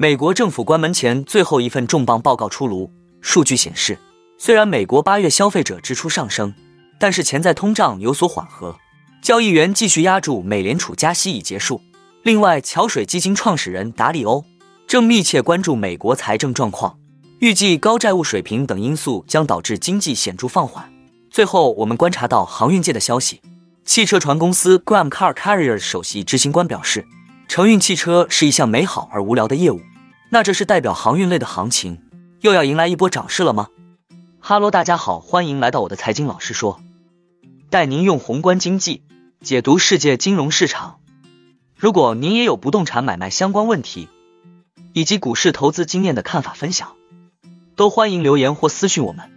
美国政府关门前最后一份重磅报告出炉，数据显示，虽然美国八月消费者支出上升，但是潜在通胀有所缓和。交易员继续压住美联储加息已结束。另外，桥水基金创始人达里欧正密切关注美国财政状况，预计高债务水平等因素将导致经济显著放缓。最后，我们观察到航运界的消息。汽车船公司 Graham Car Carriers 首席执行官表示，承运汽车是一项美好而无聊的业务。那这是代表航运类的行情又要迎来一波涨势了吗？哈喽，大家好，欢迎来到我的财经老师说，带您用宏观经济解读世界金融市场。如果您也有不动产买卖相关问题，以及股市投资经验的看法分享，都欢迎留言或私讯我们。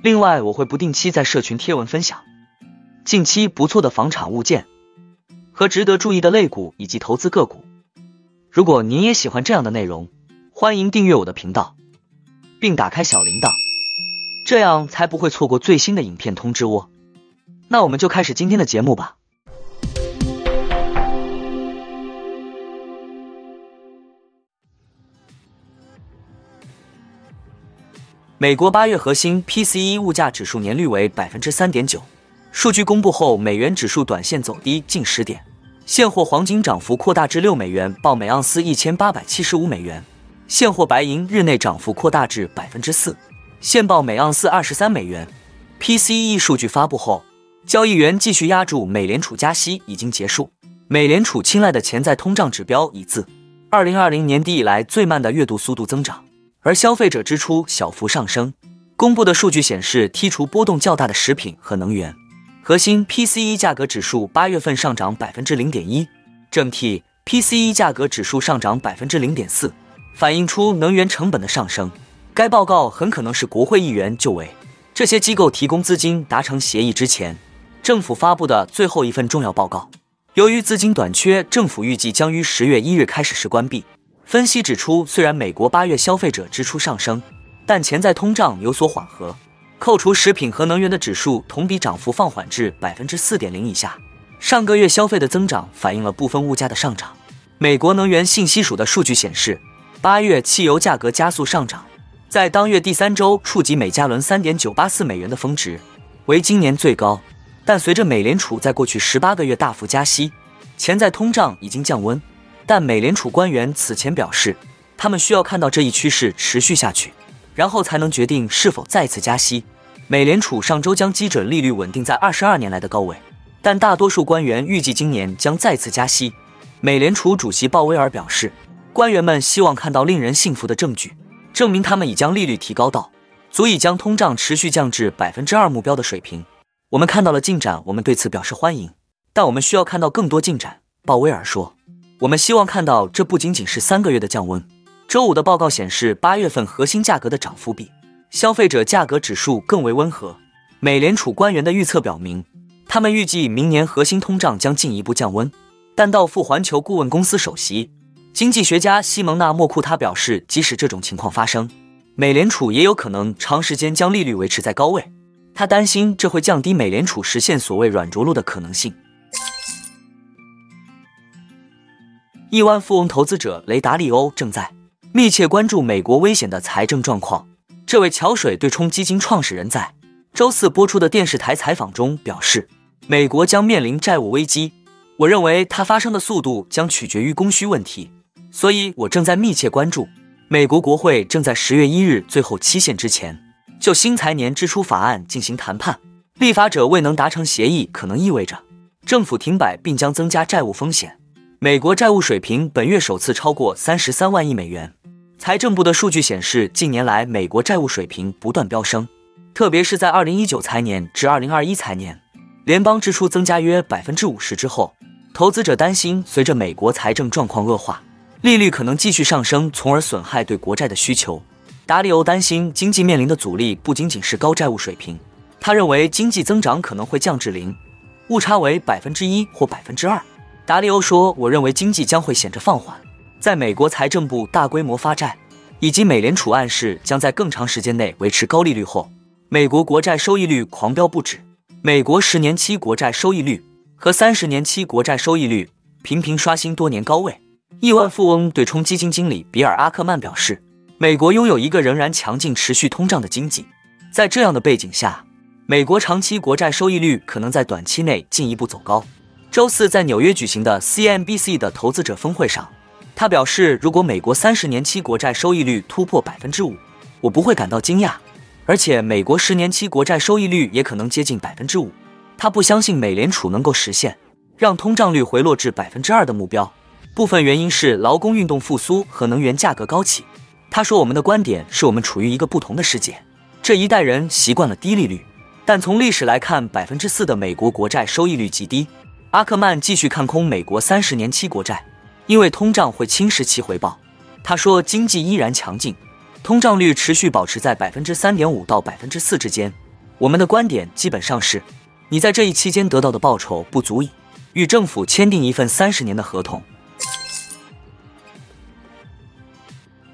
另外，我会不定期在社群贴文分享。近期不错的房产物件和值得注意的类股以及投资个股。如果您也喜欢这样的内容，欢迎订阅我的频道，并打开小铃铛，这样才不会错过最新的影片通知哦。那我们就开始今天的节目吧。美国八月核心 PCE 物价指数年率为百分之三点九。数据公布后，美元指数短线走低近十点，现货黄金涨幅扩大至六美元，报每盎司一千八百七十五美元；现货白银日内涨幅扩大至百分之四，现报每盎司二十三美元。PCE 数据发布后，交易员继续压住美联储加息已经结束，美联储青睐的潜在通胀指标已自二零二零年底以来最慢的月度速度增长，而消费者支出小幅上升。公布的数据显示，剔除波动较大的食品和能源。核心 PCE 价格指数八月份上涨百分之零点一，整体 PCE 价格指数上涨百分之零点四，反映出能源成本的上升。该报告很可能是国会议员就为这些机构提供资金达成协议之前，政府发布的最后一份重要报告。由于资金短缺，政府预计将于十月一日开始时关闭。分析指出，虽然美国八月消费者支出上升，但潜在通胀有所缓和。扣除食品和能源的指数同比涨幅放缓至百分之四点零以下。上个月消费的增长反映了部分物价的上涨。美国能源信息署的数据显示，八月汽油价格加速上涨，在当月第三周触及每加仑三点九八四美元的峰值，为今年最高。但随着美联储在过去十八个月大幅加息，潜在通胀已经降温。但美联储官员此前表示，他们需要看到这一趋势持续下去，然后才能决定是否再次加息。美联储上周将基准利率稳定在二十二年来的高位，但大多数官员预计今年将再次加息。美联储主席鲍威尔表示，官员们希望看到令人信服的证据，证明他们已将利率提高到足以将通胀持续降至百分之二目标的水平。我们看到了进展，我们对此表示欢迎，但我们需要看到更多进展。鲍威尔说，我们希望看到这不仅仅是三个月的降温。周五的报告显示，八月份核心价格的涨幅比。消费者价格指数更为温和。美联储官员的预测表明，他们预计明年核心通胀将进一步降温。但道富环球顾问公司首席经济学家西蒙娜莫库他表示，即使这种情况发生，美联储也有可能长时间将利率维持在高位。他担心这会降低美联储实现所谓软着陆的可能性。亿万富翁投资者雷达利欧正在密切关注美国危险的财政状况。这位桥水对冲基金创始人在周四播出的电视台采访中表示，美国将面临债务危机。我认为它发生的速度将取决于供需问题，所以我正在密切关注。美国国会正在十月一日最后期限之前就新财年支出法案进行谈判。立法者未能达成协议，可能意味着政府停摆，并将增加债务风险。美国债务水平本月首次超过三十三万亿美元。财政部的数据显示，近年来美国债务水平不断飙升，特别是在二零一九财年至二零二一财年，联邦支出增加约百分之五十之后，投资者担心随着美国财政状况恶化，利率可能继续上升，从而损害对国债的需求。达里欧担心经济面临的阻力不仅仅是高债务水平，他认为经济增长可能会降至零，误差为百分之一或百分之二。达里欧说：“我认为经济将会显着放缓。”在美国财政部大规模发债，以及美联储暗示将在更长时间内维持高利率后，美国国债收益率狂飙不止。美国十年期国债收益率和三十年期国债收益率频频刷新多年高位。亿万富翁对冲基金经理比尔·阿克曼表示：“美国拥有一个仍然强劲、持续通胀的经济，在这样的背景下，美国长期国债收益率可能在短期内进一步走高。”周四在纽约举行的 CNBC 的投资者峰会上，他表示：“如果美国三十年期国债收益率突破百分之五，我不会感到惊讶，而且美国十年期国债收益率也可能接近百分之五。他不相信美联储能够实现让通胀率回落至百分之二的目标。”部分原因是劳工运动复苏和能源价格高企。他说：“我们的观点是我们处于一个不同的世界。这一代人习惯了低利率，但从历史来看，百分之四的美国国债收益率极低。”阿克曼继续看空美国三十年期国债，因为通胀会侵蚀其回报。他说：“经济依然强劲，通胀率持续保持在百分之三点五到百分之四之间。我们的观点基本上是，你在这一期间得到的报酬不足以与政府签订一份三十年的合同。”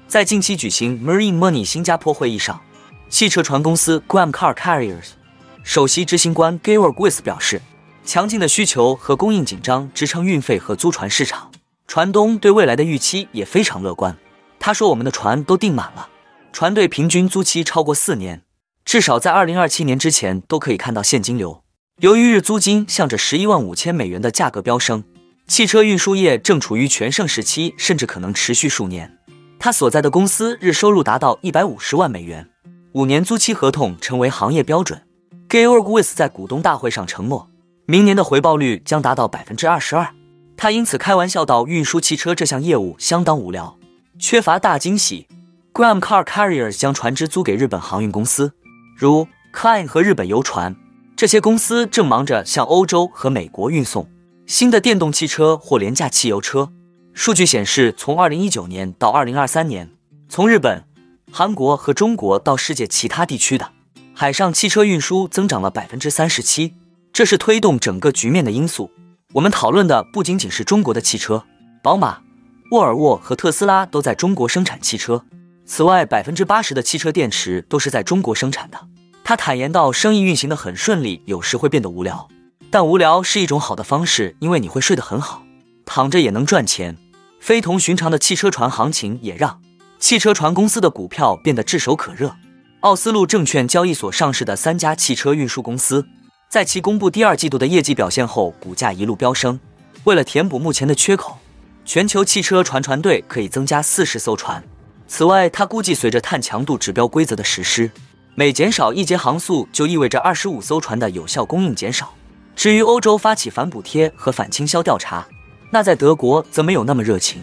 在近期举行 Marine Money 新加坡会议上，汽车船公司 Gram Car Carriers 首席执行官 Georg Weiss 表示，强劲的需求和供应紧张支撑运费和租船市场。船东对未来的预期也非常乐观。他说：“我们的船都订满了，船队平均租期超过四年，至少在2027年之前都可以看到现金流。”由于日租金向着十一万五千美元的价格飙升，汽车运输业正处于全盛时期，甚至可能持续数年。他所在的公司日收入达到一百五十万美元，五年租期合同成为行业标准。Georg Weiss 在股东大会上承诺，明年的回报率将达到百分之二十二。他因此开玩笑道：“运输汽车这项业务相当无聊，缺乏大惊喜。” Graham Car Carriers 将船只租给日本航运公司，如 Kline 和日本游船。这些公司正忙着向欧洲和美国运送新的电动汽车或廉价汽油车。数据显示，从2019年到2023年，从日本、韩国和中国到世界其他地区的海上汽车运输增长了百分之三十七，这是推动整个局面的因素。我们讨论的不仅仅是中国的汽车，宝马、沃尔沃和特斯拉都在中国生产汽车。此外，百分之八十的汽车电池都是在中国生产的。他坦言道：“生意运行的很顺利，有时会变得无聊，但无聊是一种好的方式，因为你会睡得很好。”躺着也能赚钱，非同寻常的汽车船行情也让汽车船公司的股票变得炙手可热。奥斯陆证券交易所上市的三家汽车运输公司，在其公布第二季度的业绩表现后，股价一路飙升。为了填补目前的缺口，全球汽车船船队可以增加四十艘船。此外，他估计随着碳强度指标规则的实施，每减少一节航速就意味着二十五艘船的有效供应减少。至于欧洲发起反补贴和反倾销调查。那在德国则没有那么热情，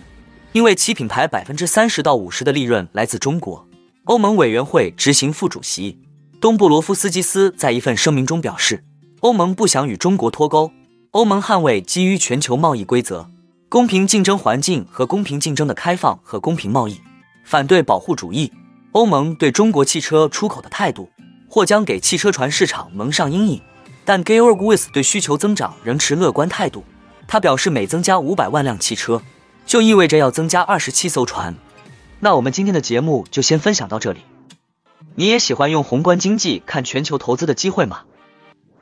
因为其品牌百分之三十到五十的利润来自中国。欧盟委员会执行副主席东布罗夫斯基斯在一份声明中表示，欧盟不想与中国脱钩。欧盟捍卫基于全球贸易规则、公平竞争环境和公平竞争的开放和公平贸易，反对保护主义。欧盟对中国汽车出口的态度或将给汽车船市场蒙上阴影，但 Georg Wiss 对需求增长仍持乐观态度。他表示，每增加五百万辆汽车，就意味着要增加二十七艘船。那我们今天的节目就先分享到这里。你也喜欢用宏观经济看全球投资的机会吗？